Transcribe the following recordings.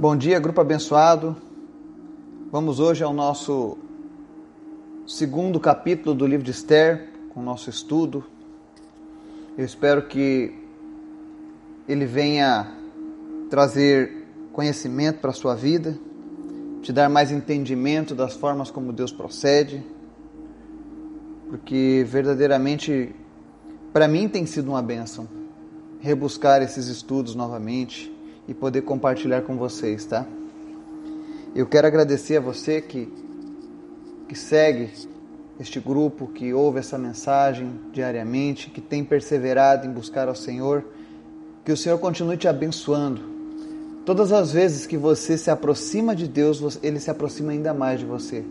Bom dia, grupo abençoado. Vamos hoje ao nosso segundo capítulo do livro de Esther, com o nosso estudo. Eu espero que ele venha trazer conhecimento para a sua vida, te dar mais entendimento das formas como Deus procede, porque verdadeiramente para mim tem sido uma bênção rebuscar esses estudos novamente e poder compartilhar com vocês, tá? Eu quero agradecer a você que, que segue este grupo, que ouve essa mensagem diariamente, que tem perseverado em buscar ao Senhor. Que o Senhor continue te abençoando. Todas as vezes que você se aproxima de Deus, Ele se aproxima ainda mais de você.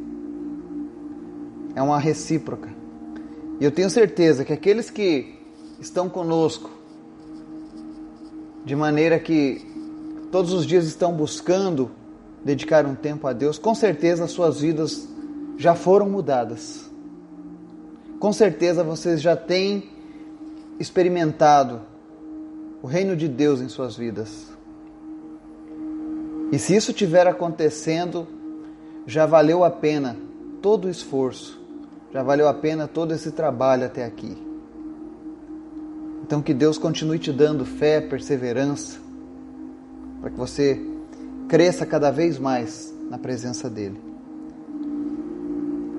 É uma recíproca. E eu tenho certeza que aqueles que estão conosco, de maneira que todos os dias estão buscando dedicar um tempo a Deus, com certeza as suas vidas já foram mudadas. Com certeza vocês já têm experimentado o reino de Deus em suas vidas. E se isso estiver acontecendo, já valeu a pena todo o esforço, já valeu a pena todo esse trabalho até aqui. Então que Deus continue te dando fé, perseverança, para que você cresça cada vez mais na presença dEle.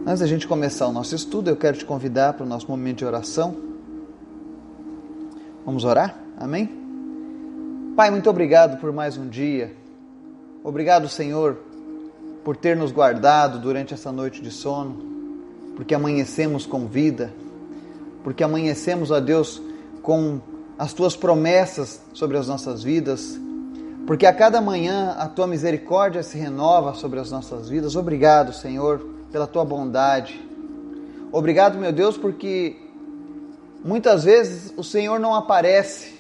Antes da gente começar o nosso estudo, eu quero te convidar para o nosso momento de oração. Vamos orar? Amém? Pai, muito obrigado por mais um dia. Obrigado, Senhor, por ter nos guardado durante essa noite de sono, porque amanhecemos com vida, porque amanhecemos, ó Deus, com as tuas promessas sobre as nossas vidas porque a cada manhã a tua misericórdia se renova sobre as nossas vidas. Obrigado, Senhor, pela tua bondade. Obrigado, meu Deus, porque muitas vezes o Senhor não aparece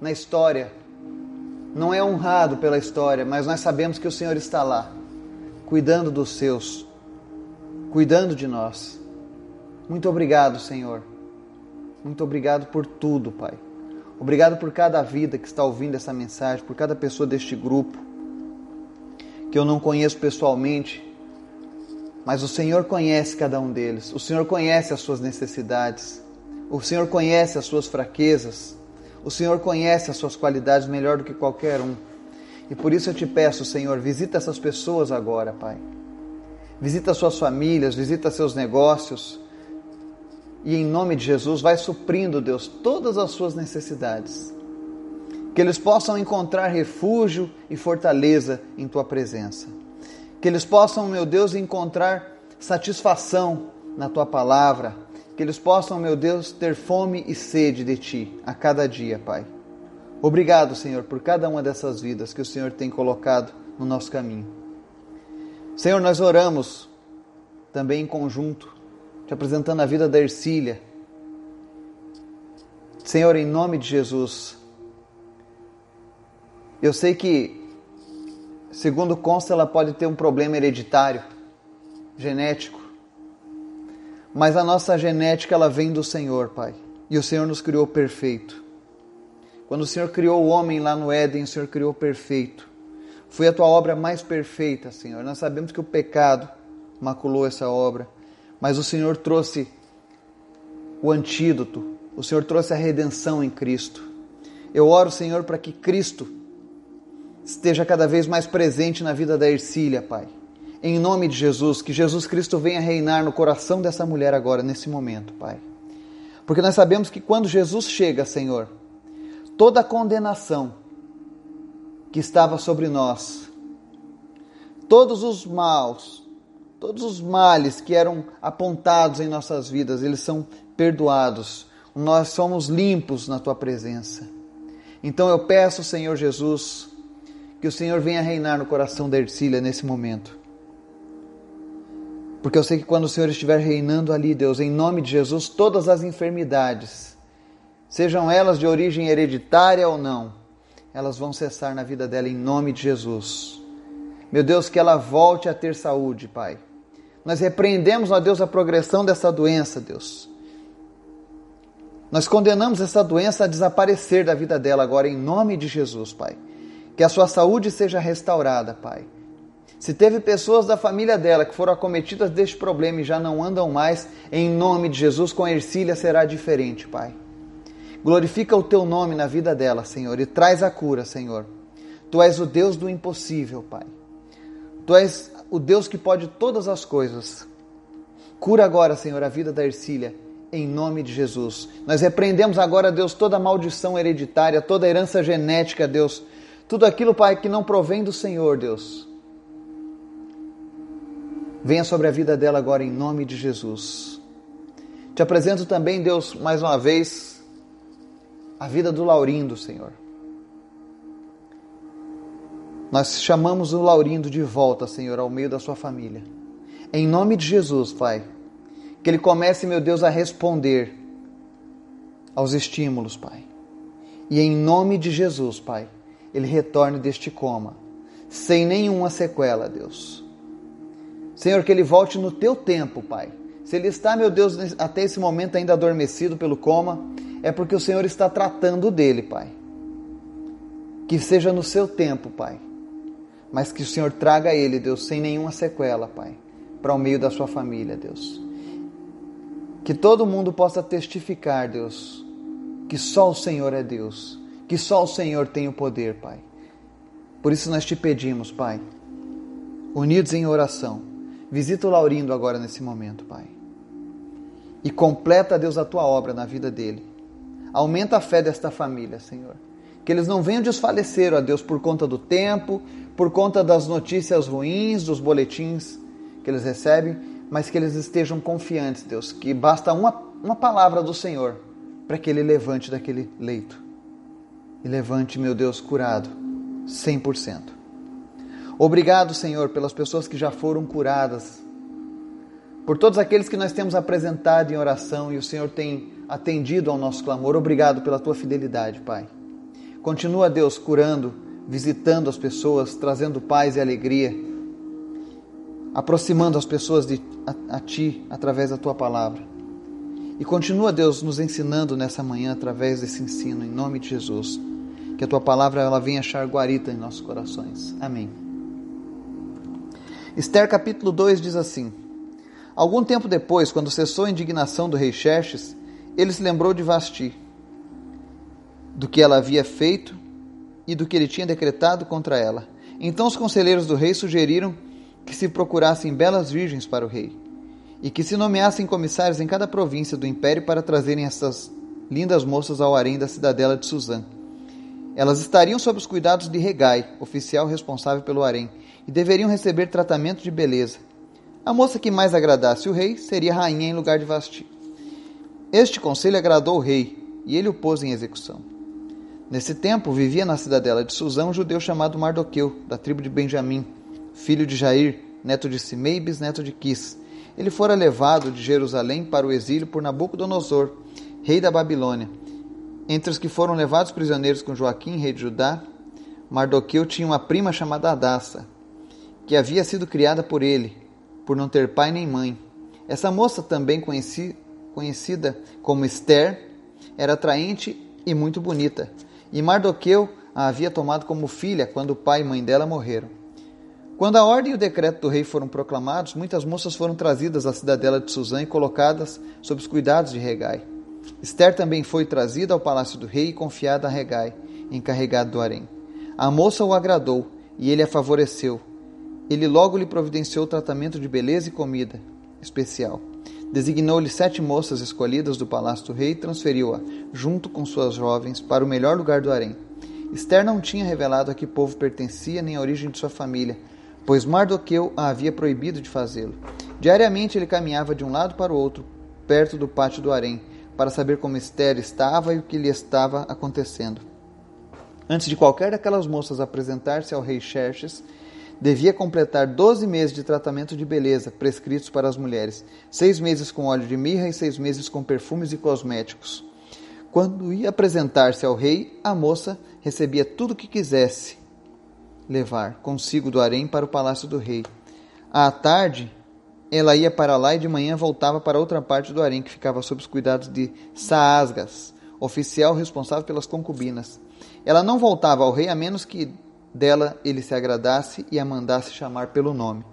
na história, não é honrado pela história, mas nós sabemos que o Senhor está lá, cuidando dos seus, cuidando de nós. Muito obrigado, Senhor. Muito obrigado por tudo, Pai. Obrigado por cada vida que está ouvindo essa mensagem, por cada pessoa deste grupo, que eu não conheço pessoalmente, mas o Senhor conhece cada um deles, o Senhor conhece as suas necessidades, o Senhor conhece as suas fraquezas, o Senhor conhece as suas qualidades melhor do que qualquer um. E por isso eu te peço, Senhor, visita essas pessoas agora, Pai. Visita suas famílias, visita seus negócios, e em nome de Jesus vai suprindo, Deus, todas as suas necessidades. Que eles possam encontrar refúgio e fortaleza em tua presença. Que eles possam, meu Deus, encontrar satisfação na tua palavra. Que eles possam, meu Deus, ter fome e sede de ti a cada dia, Pai. Obrigado, Senhor, por cada uma dessas vidas que o Senhor tem colocado no nosso caminho. Senhor, nós oramos também em conjunto te apresentando a vida da Ercília. Senhor, em nome de Jesus, eu sei que, segundo consta, ela pode ter um problema hereditário, genético, mas a nossa genética ela vem do Senhor, Pai, e o Senhor nos criou perfeito. Quando o Senhor criou o homem lá no Éden, o Senhor criou perfeito. Foi a tua obra mais perfeita, Senhor. Nós sabemos que o pecado maculou essa obra, mas o Senhor trouxe o antídoto, o Senhor trouxe a redenção em Cristo. Eu oro, Senhor, para que Cristo esteja cada vez mais presente na vida da Ercília, Pai. Em nome de Jesus, que Jesus Cristo venha reinar no coração dessa mulher agora, nesse momento, Pai. Porque nós sabemos que quando Jesus chega, Senhor, toda a condenação que estava sobre nós, todos os maus, Todos os males que eram apontados em nossas vidas, eles são perdoados. Nós somos limpos na tua presença. Então eu peço, Senhor Jesus, que o Senhor venha reinar no coração da Ercília nesse momento. Porque eu sei que quando o Senhor estiver reinando ali, Deus, em nome de Jesus, todas as enfermidades, sejam elas de origem hereditária ou não, elas vão cessar na vida dela em nome de Jesus. Meu Deus, que ela volte a ter saúde, Pai. Nós repreendemos, ó Deus, a progressão dessa doença, Deus. Nós condenamos essa doença a desaparecer da vida dela agora, em nome de Jesus, Pai. Que a sua saúde seja restaurada, Pai. Se teve pessoas da família dela que foram acometidas deste problema e já não andam mais, em nome de Jesus, com a Ercília será diferente, Pai. Glorifica o teu nome na vida dela, Senhor, e traz a cura, Senhor. Tu és o Deus do impossível, Pai. Tu és o Deus que pode todas as coisas. Cura agora, Senhor, a vida da Ercília, em nome de Jesus. Nós repreendemos agora, Deus, toda maldição hereditária, toda herança genética, Deus. Tudo aquilo, Pai, que não provém do Senhor, Deus. Venha sobre a vida dela agora, em nome de Jesus. Te apresento também, Deus, mais uma vez, a vida do Laurindo, Senhor. Nós chamamos o Laurindo de volta, Senhor, ao meio da sua família. Em nome de Jesus, Pai, que ele comece, meu Deus, a responder aos estímulos, Pai. E em nome de Jesus, Pai, ele retorne deste coma, sem nenhuma sequela, Deus. Senhor, que ele volte no teu tempo, Pai. Se ele está, meu Deus, até esse momento ainda adormecido pelo coma, é porque o Senhor está tratando dele, Pai. Que seja no seu tempo, Pai mas que o Senhor traga ele, Deus, sem nenhuma sequela, Pai, para o meio da sua família, Deus. Que todo mundo possa testificar, Deus, que só o Senhor é Deus, que só o Senhor tem o poder, Pai. Por isso nós te pedimos, Pai, unidos em oração, visita o Laurindo agora nesse momento, Pai. E completa, Deus, a tua obra na vida dele. Aumenta a fé desta família, Senhor. Que eles não venham desfalecer, ó Deus, por conta do tempo, por conta das notícias ruins, dos boletins que eles recebem, mas que eles estejam confiantes, Deus, que basta uma, uma palavra do Senhor para que ele levante daquele leito. E levante, meu Deus, curado, 100%. Obrigado, Senhor, pelas pessoas que já foram curadas, por todos aqueles que nós temos apresentado em oração e o Senhor tem atendido ao nosso clamor. Obrigado pela tua fidelidade, Pai. Continua, Deus, curando visitando as pessoas, trazendo paz e alegria, aproximando as pessoas de, a, a Ti através da Tua palavra. E continua, Deus, nos ensinando nessa manhã através desse ensino, em nome de Jesus. Que a Tua palavra ela venha achar guarita em nossos corações. Amém. Esther capítulo 2 diz assim: Algum tempo depois, quando cessou a indignação do rei Xerxes, ele se lembrou de Vasti, do que ela havia feito e do que ele tinha decretado contra ela. Então os conselheiros do rei sugeriram que se procurassem belas virgens para o rei, e que se nomeassem comissários em cada província do império para trazerem essas lindas moças ao harém da cidadela de Suzã. Elas estariam sob os cuidados de Regai, oficial responsável pelo harém, e deveriam receber tratamento de beleza. A moça que mais agradasse o rei seria rainha em lugar de Vasti. Este conselho agradou o rei, e ele o pôs em execução. Nesse tempo vivia na cidadela de Suzã um judeu chamado Mardoqueu, da tribo de Benjamim, filho de Jair, neto de Simei e bisneto de Quis. Ele fora levado de Jerusalém para o exílio por Nabucodonosor, rei da Babilônia. Entre os que foram levados prisioneiros com Joaquim, rei de Judá, Mardoqueu tinha uma prima chamada Adassa, que havia sido criada por ele, por não ter pai nem mãe. Essa moça, também conheci, conhecida como Esther, era atraente e muito bonita e Mardoqueu a havia tomado como filha quando o pai e mãe dela morreram. Quando a ordem e o decreto do rei foram proclamados, muitas moças foram trazidas à cidadela de Suzã e colocadas sob os cuidados de Regai. Esther também foi trazida ao palácio do rei e confiada a Regai, encarregado do harém. A moça o agradou e ele a favoreceu. Ele logo lhe providenciou tratamento de beleza e comida especial. Designou-lhe sete moças escolhidas do palácio do rei e transferiu-a, junto com suas jovens, para o melhor lugar do harém. Esther não tinha revelado a que povo pertencia nem a origem de sua família, pois Mardoqueu a havia proibido de fazê-lo. Diariamente ele caminhava de um lado para o outro, perto do pátio do harém, para saber como Esther estava e o que lhe estava acontecendo. Antes de qualquer daquelas moças apresentar-se ao rei Xerxes, devia completar 12 meses de tratamento de beleza prescritos para as mulheres, seis meses com óleo de mirra e seis meses com perfumes e cosméticos. Quando ia apresentar-se ao rei, a moça recebia tudo o que quisesse levar consigo do harém para o palácio do rei. À tarde, ela ia para lá e de manhã voltava para outra parte do harém que ficava sob os cuidados de Saasgas, oficial responsável pelas concubinas. Ela não voltava ao rei a menos que dela ele se agradasse e a mandasse chamar pelo nome.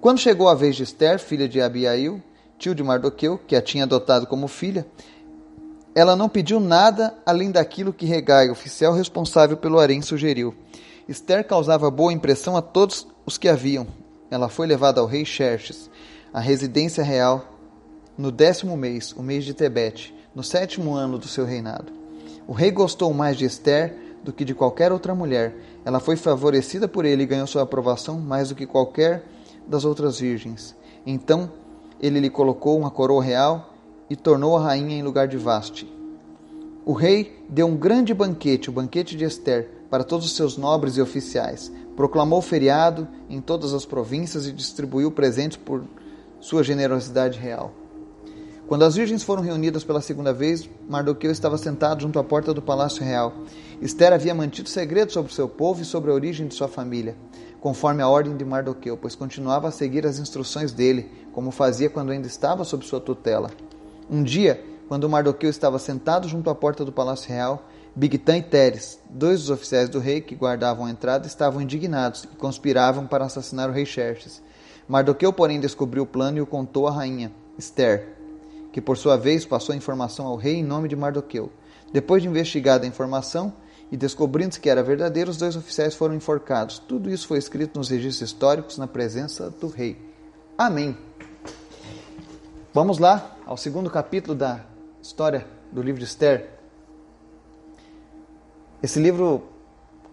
Quando chegou a vez de Esther, filha de Abiail, tio de Mardoqueu, que a tinha adotado como filha, ela não pediu nada além daquilo que Regai, oficial responsável pelo harém, sugeriu. Esther causava boa impressão a todos os que a viam. Ela foi levada ao rei Xerxes, à residência real, no décimo mês, o mês de Tebete, no sétimo ano do seu reinado. O rei gostou mais de Esther do que de qualquer outra mulher. Ela foi favorecida por ele e ganhou sua aprovação mais do que qualquer das outras virgens. Então ele lhe colocou uma coroa real e tornou a rainha em lugar de Vaste. O rei deu um grande banquete, o banquete de Esther, para todos os seus nobres e oficiais. Proclamou feriado em todas as províncias e distribuiu presentes por sua generosidade real. Quando as virgens foram reunidas pela segunda vez, Mardoqueu estava sentado junto à porta do palácio real. Esther havia mantido segredo sobre seu povo e sobre a origem de sua família, conforme a ordem de Mardoqueu, pois continuava a seguir as instruções dele, como fazia quando ainda estava sob sua tutela. Um dia, quando Mardoqueu estava sentado junto à porta do palácio real, Bigtan e Teres, dois dos oficiais do rei que guardavam a entrada, estavam indignados e conspiravam para assassinar o rei Xerxes. Mardoqueu, porém, descobriu o plano e o contou à rainha, Esther que por sua vez passou a informação ao rei em nome de Mardoqueu. Depois de investigada a informação e descobrindo-se que era verdadeiro, os dois oficiais foram enforcados. Tudo isso foi escrito nos registros históricos na presença do rei. Amém. Vamos lá ao segundo capítulo da história do livro de Esther. Esse livro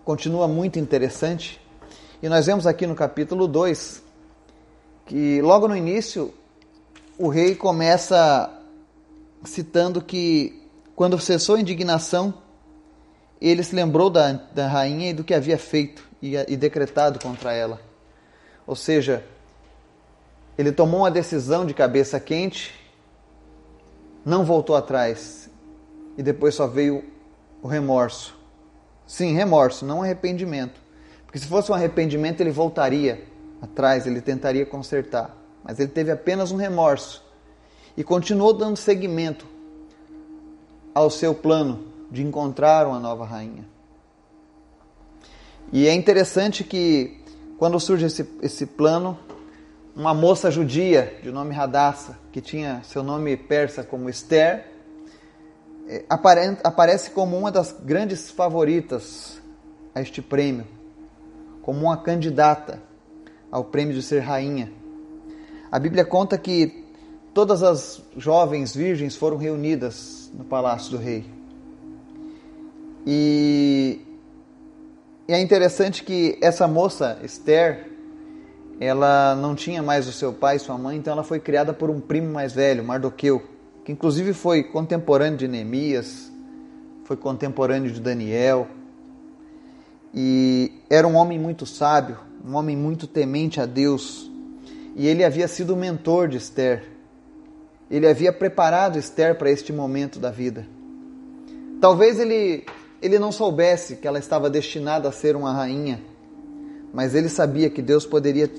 continua muito interessante e nós vemos aqui no capítulo 2 que logo no início o rei começa citando que quando cessou a indignação, ele se lembrou da, da rainha e do que havia feito e, e decretado contra ela. Ou seja, ele tomou uma decisão de cabeça quente, não voltou atrás e depois só veio o remorso. Sim, remorso, não arrependimento. Porque se fosse um arrependimento, ele voltaria atrás, ele tentaria consertar mas ele teve apenas um remorso e continuou dando seguimento ao seu plano de encontrar uma nova rainha. E é interessante que, quando surge esse, esse plano, uma moça judia de nome Radassa, que tinha seu nome persa como Esther, é, aparece como uma das grandes favoritas a este prêmio, como uma candidata ao prêmio de ser rainha. A Bíblia conta que todas as jovens virgens foram reunidas no palácio do rei. E, e é interessante que essa moça, Esther, ela não tinha mais o seu pai e sua mãe, então ela foi criada por um primo mais velho, Mardoqueu, que inclusive foi contemporâneo de Neemias, foi contemporâneo de Daniel. E era um homem muito sábio, um homem muito temente a Deus, e ele havia sido o mentor de Esther. Ele havia preparado Esther para este momento da vida. Talvez ele, ele não soubesse que ela estava destinada a ser uma rainha, mas ele sabia que Deus poderia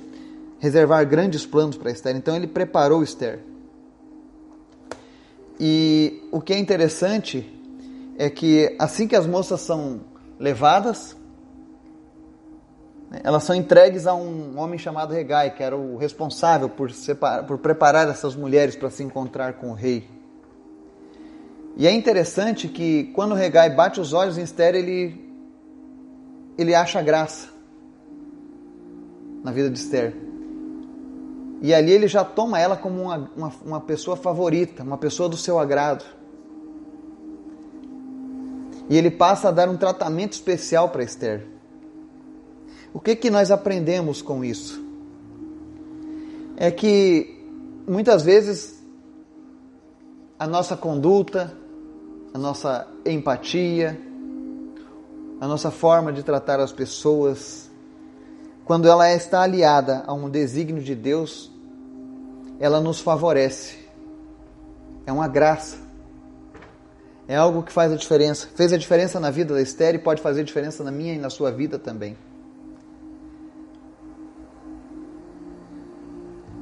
reservar grandes planos para Esther, então ele preparou Esther. E o que é interessante é que assim que as moças são levadas? Elas são entregues a um homem chamado Regai, que era o responsável por, separar, por preparar essas mulheres para se encontrar com o rei. E é interessante que quando Regai bate os olhos em Esther, ele, ele acha graça na vida de Esther. E ali ele já toma ela como uma, uma, uma pessoa favorita, uma pessoa do seu agrado. E ele passa a dar um tratamento especial para Esther. O que, que nós aprendemos com isso? É que muitas vezes a nossa conduta, a nossa empatia, a nossa forma de tratar as pessoas, quando ela está aliada a um desígnio de Deus, ela nos favorece. É uma graça. É algo que faz a diferença. Fez a diferença na vida da Esther e pode fazer diferença na minha e na sua vida também.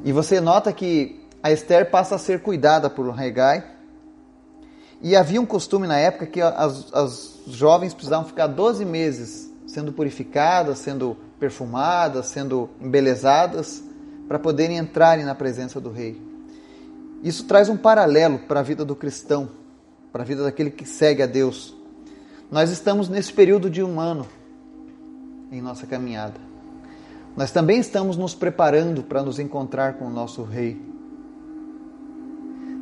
E você nota que a Esther passa a ser cuidada por Regai. E havia um costume na época que as, as jovens precisavam ficar 12 meses sendo purificadas, sendo perfumadas, sendo embelezadas, para poderem entrarem na presença do Rei. Isso traz um paralelo para a vida do cristão, para a vida daquele que segue a Deus. Nós estamos nesse período de um ano em nossa caminhada. Nós também estamos nos preparando para nos encontrar com o nosso Rei.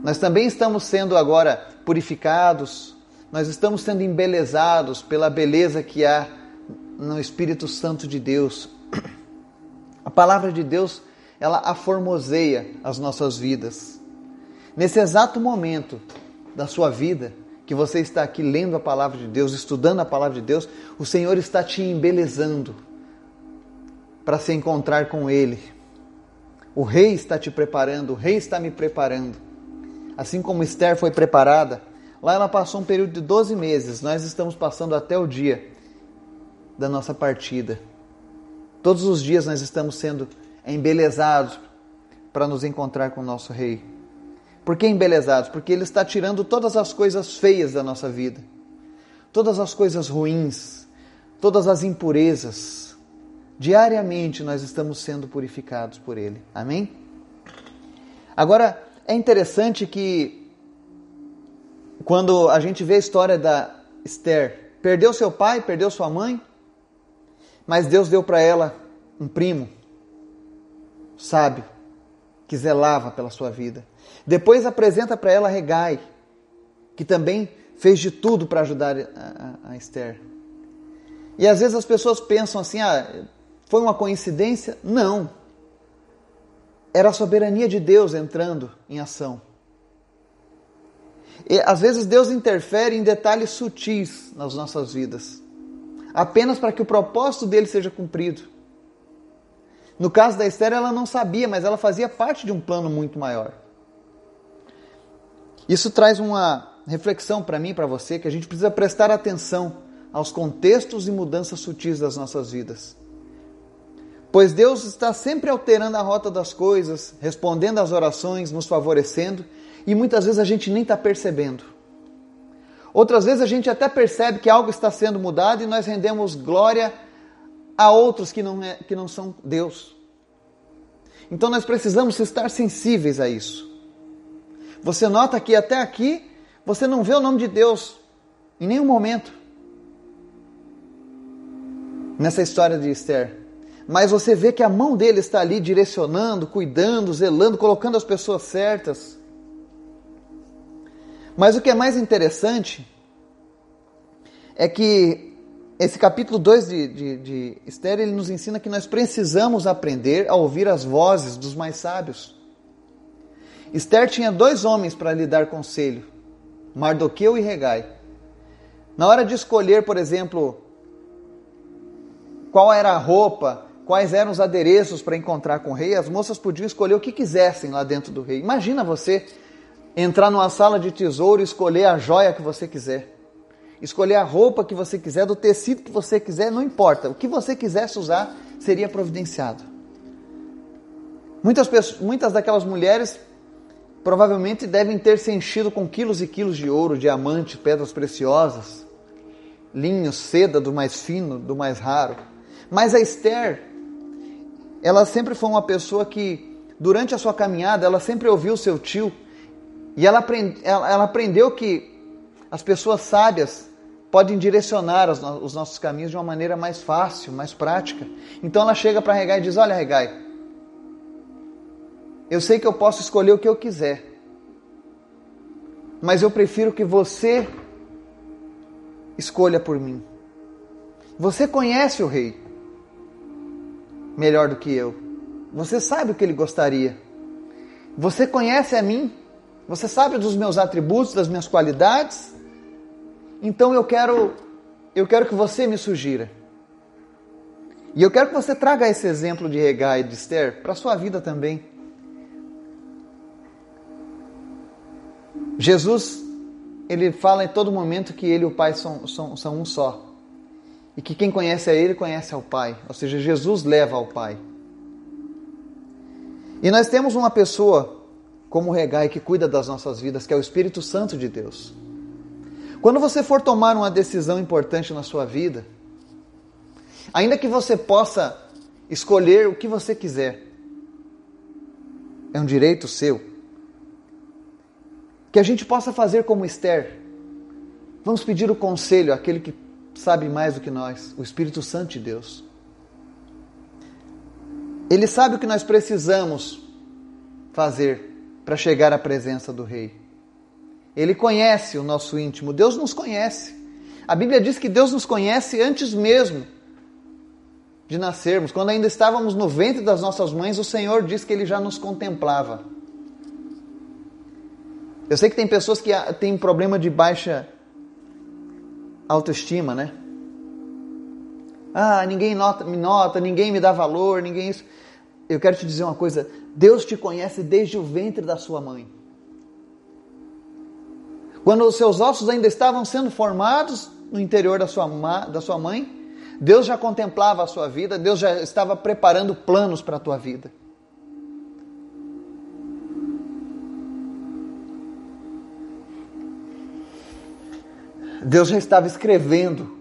Nós também estamos sendo agora purificados, nós estamos sendo embelezados pela beleza que há no Espírito Santo de Deus. A palavra de Deus, ela aformoseia as nossas vidas. Nesse exato momento da sua vida, que você está aqui lendo a palavra de Deus, estudando a palavra de Deus, o Senhor está te embelezando para se encontrar com Ele. O Rei está te preparando, o Rei está me preparando. Assim como Esther foi preparada, lá ela passou um período de 12 meses, nós estamos passando até o dia da nossa partida. Todos os dias nós estamos sendo embelezados para nos encontrar com o nosso Rei. Por que embelezados? Porque Ele está tirando todas as coisas feias da nossa vida, todas as coisas ruins, todas as impurezas. Diariamente nós estamos sendo purificados por Ele. Amém? Agora, é interessante que quando a gente vê a história da Esther, perdeu seu pai, perdeu sua mãe, mas Deus deu para ela um primo sábio que zelava pela sua vida. Depois apresenta para ela Regai, que também fez de tudo para ajudar a, a, a, Esther. E às vezes as pessoas pensam assim: ah, foi uma coincidência? Não. Era a soberania de Deus entrando em ação. E, às vezes Deus interfere em detalhes sutis nas nossas vidas, apenas para que o propósito dele seja cumprido. No caso da Esther, ela não sabia, mas ela fazia parte de um plano muito maior. Isso traz uma reflexão para mim para você que a gente precisa prestar atenção aos contextos e mudanças sutis das nossas vidas. Pois Deus está sempre alterando a rota das coisas, respondendo às orações, nos favorecendo, e muitas vezes a gente nem está percebendo. Outras vezes a gente até percebe que algo está sendo mudado e nós rendemos glória a outros que não, é, que não são Deus. Então nós precisamos estar sensíveis a isso. Você nota que até aqui você não vê o nome de Deus em nenhum momento nessa história de Esther. Mas você vê que a mão dele está ali direcionando, cuidando, zelando, colocando as pessoas certas. Mas o que é mais interessante é que esse capítulo 2 de, de, de Esther, ele nos ensina que nós precisamos aprender a ouvir as vozes dos mais sábios. Esther tinha dois homens para lhe dar conselho, Mardoqueu e Regai. Na hora de escolher, por exemplo, qual era a roupa, quais eram os adereços para encontrar com o rei, as moças podiam escolher o que quisessem lá dentro do rei. Imagina você entrar numa sala de tesouro e escolher a joia que você quiser escolher a roupa que você quiser, do tecido que você quiser, não importa. O que você quisesse usar seria providenciado. Muitas, pessoas, muitas daquelas mulheres provavelmente devem ter se enchido com quilos e quilos de ouro, diamante, pedras preciosas, linho, seda do mais fino, do mais raro. Mas a Esther, ela sempre foi uma pessoa que, durante a sua caminhada, ela sempre ouviu seu tio e ela, aprend, ela, ela aprendeu que as pessoas sábias podem direcionar os nossos caminhos de uma maneira mais fácil, mais prática. Então ela chega para Regai e diz: Olha, Regai, eu sei que eu posso escolher o que eu quiser, mas eu prefiro que você escolha por mim. Você conhece o rei melhor do que eu. Você sabe o que ele gostaria. Você conhece a mim. Você sabe dos meus atributos, das minhas qualidades. Então eu quero eu quero que você me sugira. E eu quero que você traga esse exemplo de Regai e de Esther para a sua vida também. Jesus, ele fala em todo momento que ele e o Pai são, são, são um só. E que quem conhece a ele, conhece ao Pai. Ou seja, Jesus leva ao Pai. E nós temos uma pessoa como Regai que cuida das nossas vidas, que é o Espírito Santo de Deus. Quando você for tomar uma decisão importante na sua vida, Ainda que você possa escolher o que você quiser, é um direito seu. Que a gente possa fazer como Esther. Vamos pedir o conselho àquele que sabe mais do que nós, o Espírito Santo de Deus. Ele sabe o que nós precisamos fazer para chegar à presença do Rei. Ele conhece o nosso íntimo, Deus nos conhece. A Bíblia diz que Deus nos conhece antes mesmo de nascermos. Quando ainda estávamos no ventre das nossas mães, o Senhor diz que Ele já nos contemplava. Eu sei que tem pessoas que têm problema de baixa autoestima, né? Ah, ninguém nota, me nota, ninguém me dá valor, ninguém isso. Eu quero te dizer uma coisa: Deus te conhece desde o ventre da sua mãe. Quando os seus ossos ainda estavam sendo formados no interior da sua, da sua mãe, Deus já contemplava a sua vida, Deus já estava preparando planos para a tua vida. Deus já estava escrevendo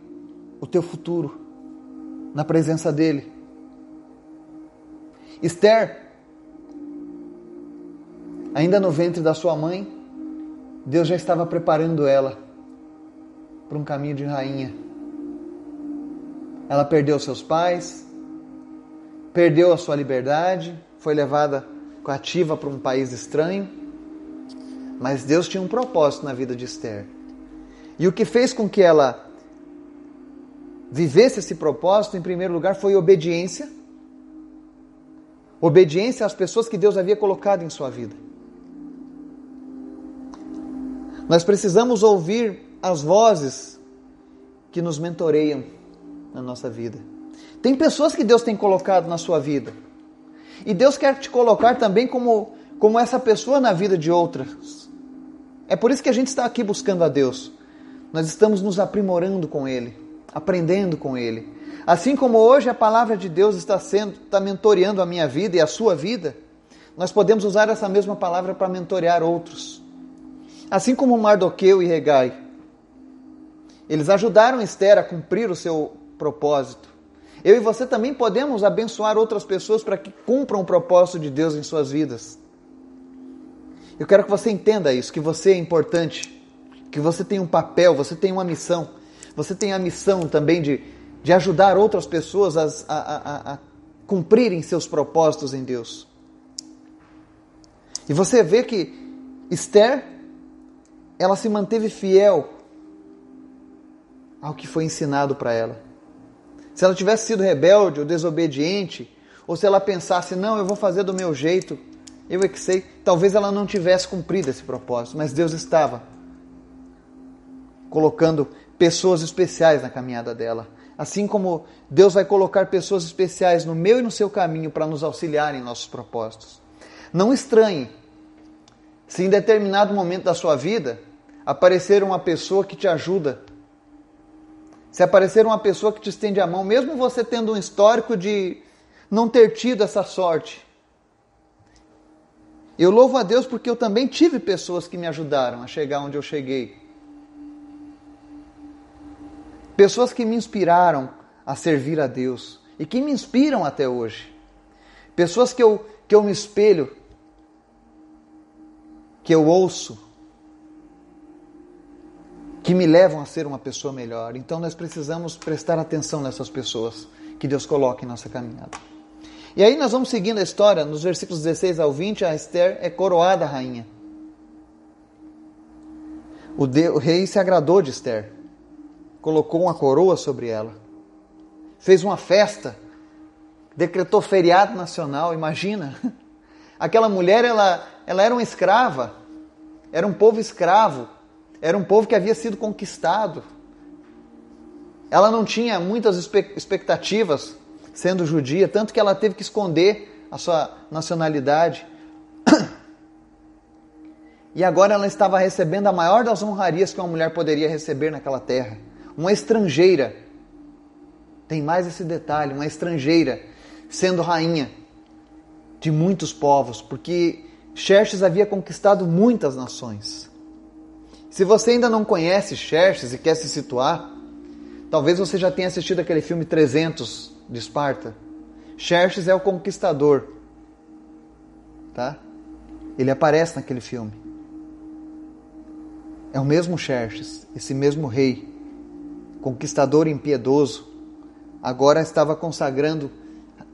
o teu futuro na presença dele. Esther, ainda no ventre da sua mãe, Deus já estava preparando ela para um caminho de rainha. Ela perdeu seus pais, perdeu a sua liberdade, foi levada cativa para um país estranho, mas Deus tinha um propósito na vida de Esther. E o que fez com que ela vivesse esse propósito, em primeiro lugar, foi obediência. Obediência às pessoas que Deus havia colocado em sua vida. Nós precisamos ouvir as vozes que nos mentoreiam na nossa vida. Tem pessoas que Deus tem colocado na sua vida. E Deus quer te colocar também como, como essa pessoa na vida de outras. É por isso que a gente está aqui buscando a Deus. Nós estamos nos aprimorando com Ele, aprendendo com Ele. Assim como hoje a palavra de Deus está sendo, está mentoreando a minha vida e a sua vida, nós podemos usar essa mesma palavra para mentorear outros. Assim como Mardoqueu e Regai, eles ajudaram Esther a cumprir o seu propósito. Eu e você também podemos abençoar outras pessoas para que cumpram o propósito de Deus em suas vidas. Eu quero que você entenda isso, que você é importante, que você tem um papel, você tem uma missão. Você tem a missão também de, de ajudar outras pessoas a, a, a, a cumprirem seus propósitos em Deus. E você vê que Esther ela se manteve fiel ao que foi ensinado para ela. Se ela tivesse sido rebelde ou desobediente, ou se ela pensasse, não, eu vou fazer do meu jeito, eu é que sei, talvez ela não tivesse cumprido esse propósito, mas Deus estava colocando pessoas especiais na caminhada dela. Assim como Deus vai colocar pessoas especiais no meu e no seu caminho para nos auxiliar em nossos propósitos. Não estranhe se em determinado momento da sua vida aparecer uma pessoa que te ajuda, se aparecer uma pessoa que te estende a mão, mesmo você tendo um histórico de não ter tido essa sorte. Eu louvo a Deus porque eu também tive pessoas que me ajudaram a chegar onde eu cheguei. Pessoas que me inspiraram a servir a Deus e que me inspiram até hoje. Pessoas que eu, que eu me espelho que eu ouço, que me levam a ser uma pessoa melhor. Então nós precisamos prestar atenção nessas pessoas que Deus coloca em nossa caminhada. E aí nós vamos seguindo a história, nos versículos 16 ao 20, a Esther é coroada rainha. O, de, o rei se agradou de Esther, colocou uma coroa sobre ela, fez uma festa, decretou feriado nacional, imagina. Aquela mulher, ela, ela era uma escrava, era um povo escravo, era um povo que havia sido conquistado. Ela não tinha muitas expectativas sendo judia, tanto que ela teve que esconder a sua nacionalidade. E agora ela estava recebendo a maior das honrarias que uma mulher poderia receber naquela terra. Uma estrangeira. Tem mais esse detalhe: uma estrangeira sendo rainha de muitos povos, porque Xerxes havia conquistado muitas nações. Se você ainda não conhece Xerxes e quer se situar, Talvez você já tenha assistido aquele filme 300 de Esparta. Xerxes é o conquistador. Tá? Ele aparece naquele filme. É o mesmo Xerxes, esse mesmo rei, conquistador impiedoso, agora estava consagrando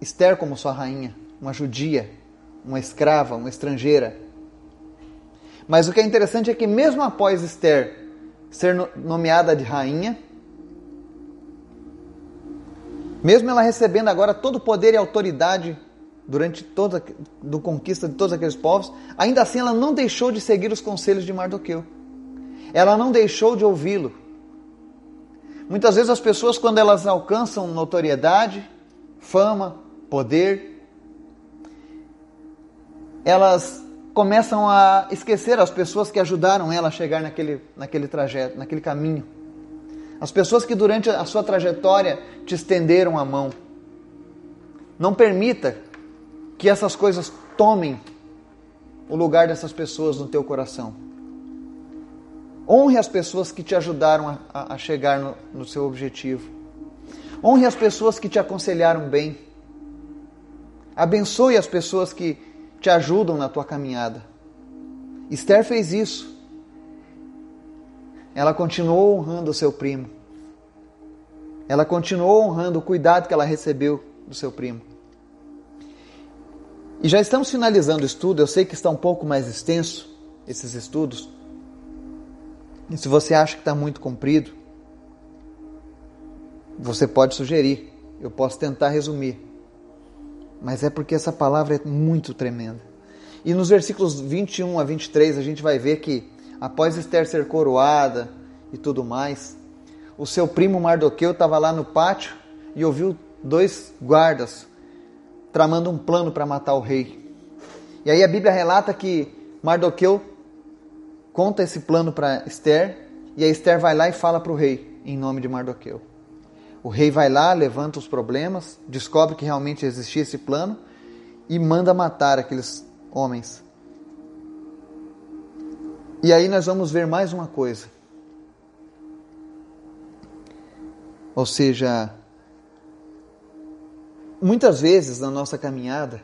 Esther como sua rainha, uma judia, uma escrava, uma estrangeira. Mas o que é interessante é que, mesmo após Esther ser nomeada de rainha, mesmo ela recebendo agora todo o poder e autoridade durante toda do conquista de todos aqueles povos, ainda assim ela não deixou de seguir os conselhos de Mardoqueu. Ela não deixou de ouvi-lo. Muitas vezes as pessoas quando elas alcançam notoriedade, fama, poder, elas começam a esquecer as pessoas que ajudaram ela a chegar naquele, naquele trajeto, naquele caminho. As pessoas que durante a sua trajetória te estenderam a mão. Não permita que essas coisas tomem o lugar dessas pessoas no teu coração. Honre as pessoas que te ajudaram a, a chegar no, no seu objetivo. Honre as pessoas que te aconselharam bem. Abençoe as pessoas que te ajudam na tua caminhada. Esther fez isso. Ela continuou honrando o seu primo. Ela continuou honrando o cuidado que ela recebeu do seu primo. E já estamos finalizando o estudo. Eu sei que está um pouco mais extenso esses estudos. E se você acha que está muito comprido, você pode sugerir. Eu posso tentar resumir mas é porque essa palavra é muito tremenda. E nos versículos 21 a 23 a gente vai ver que após Esther ser coroada e tudo mais, o seu primo Mardoqueu estava lá no pátio e ouviu dois guardas tramando um plano para matar o rei. E aí a Bíblia relata que Mardoqueu conta esse plano para Esther e a Esther vai lá e fala para o rei em nome de Mardoqueu. O rei vai lá, levanta os problemas, descobre que realmente existia esse plano e manda matar aqueles homens. E aí nós vamos ver mais uma coisa. Ou seja, muitas vezes na nossa caminhada,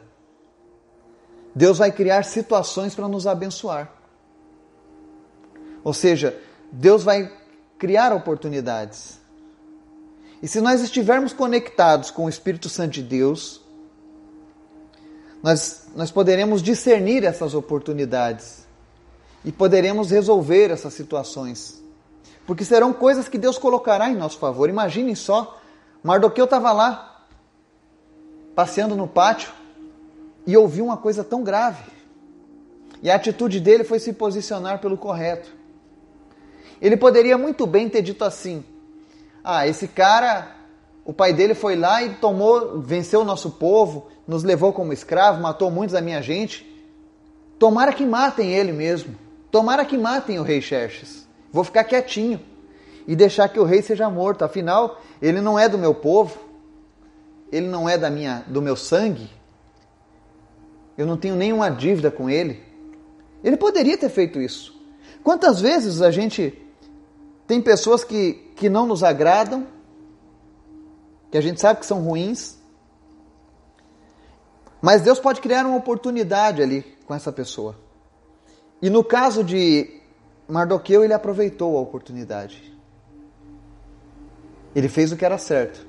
Deus vai criar situações para nos abençoar. Ou seja, Deus vai criar oportunidades. E se nós estivermos conectados com o Espírito Santo de Deus, nós, nós poderemos discernir essas oportunidades e poderemos resolver essas situações. Porque serão coisas que Deus colocará em nosso favor. Imaginem só, Mardoqueu estava lá, passeando no pátio, e ouviu uma coisa tão grave. E a atitude dele foi se posicionar pelo correto. Ele poderia muito bem ter dito assim: ah, esse cara, o pai dele foi lá e tomou, venceu o nosso povo, nos levou como escravo, matou muitos da minha gente. Tomara que matem ele mesmo. Tomara que matem o rei Xerxes. Vou ficar quietinho e deixar que o rei seja morto. Afinal, ele não é do meu povo. Ele não é da minha, do meu sangue. Eu não tenho nenhuma dívida com ele. Ele poderia ter feito isso. Quantas vezes a gente tem pessoas que que não nos agradam, que a gente sabe que são ruins, mas Deus pode criar uma oportunidade ali com essa pessoa. E no caso de Mardoqueu, ele aproveitou a oportunidade. Ele fez o que era certo.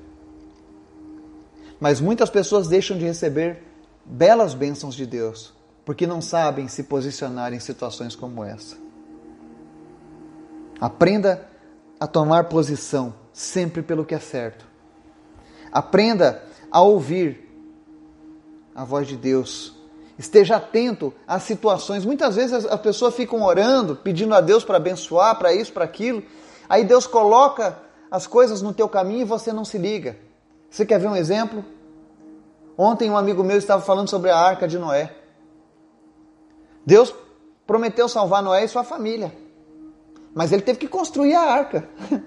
Mas muitas pessoas deixam de receber belas bênçãos de Deus porque não sabem se posicionar em situações como essa. Aprenda a tomar posição sempre pelo que é certo. Aprenda a ouvir a voz de Deus. Esteja atento às situações. Muitas vezes as pessoas ficam orando, pedindo a Deus para abençoar, para isso, para aquilo. Aí Deus coloca as coisas no teu caminho e você não se liga. Você quer ver um exemplo? Ontem um amigo meu estava falando sobre a arca de Noé. Deus prometeu salvar Noé e sua família. Mas ele teve que construir a arca.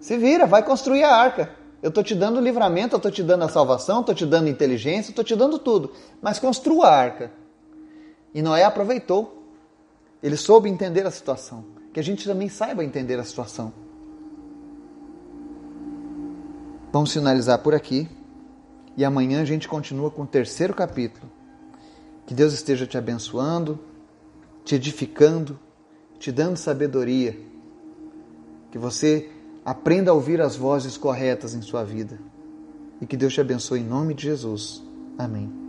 Se vira, vai construir a arca. Eu estou te dando livramento, eu estou te dando a salvação, estou te dando inteligência, estou te dando tudo. Mas construa a arca. E Noé aproveitou. Ele soube entender a situação. Que a gente também saiba entender a situação. Vamos finalizar por aqui e amanhã a gente continua com o terceiro capítulo. Que Deus esteja te abençoando, te edificando, te dando sabedoria. Que você aprenda a ouvir as vozes corretas em sua vida. E que Deus te abençoe em nome de Jesus. Amém.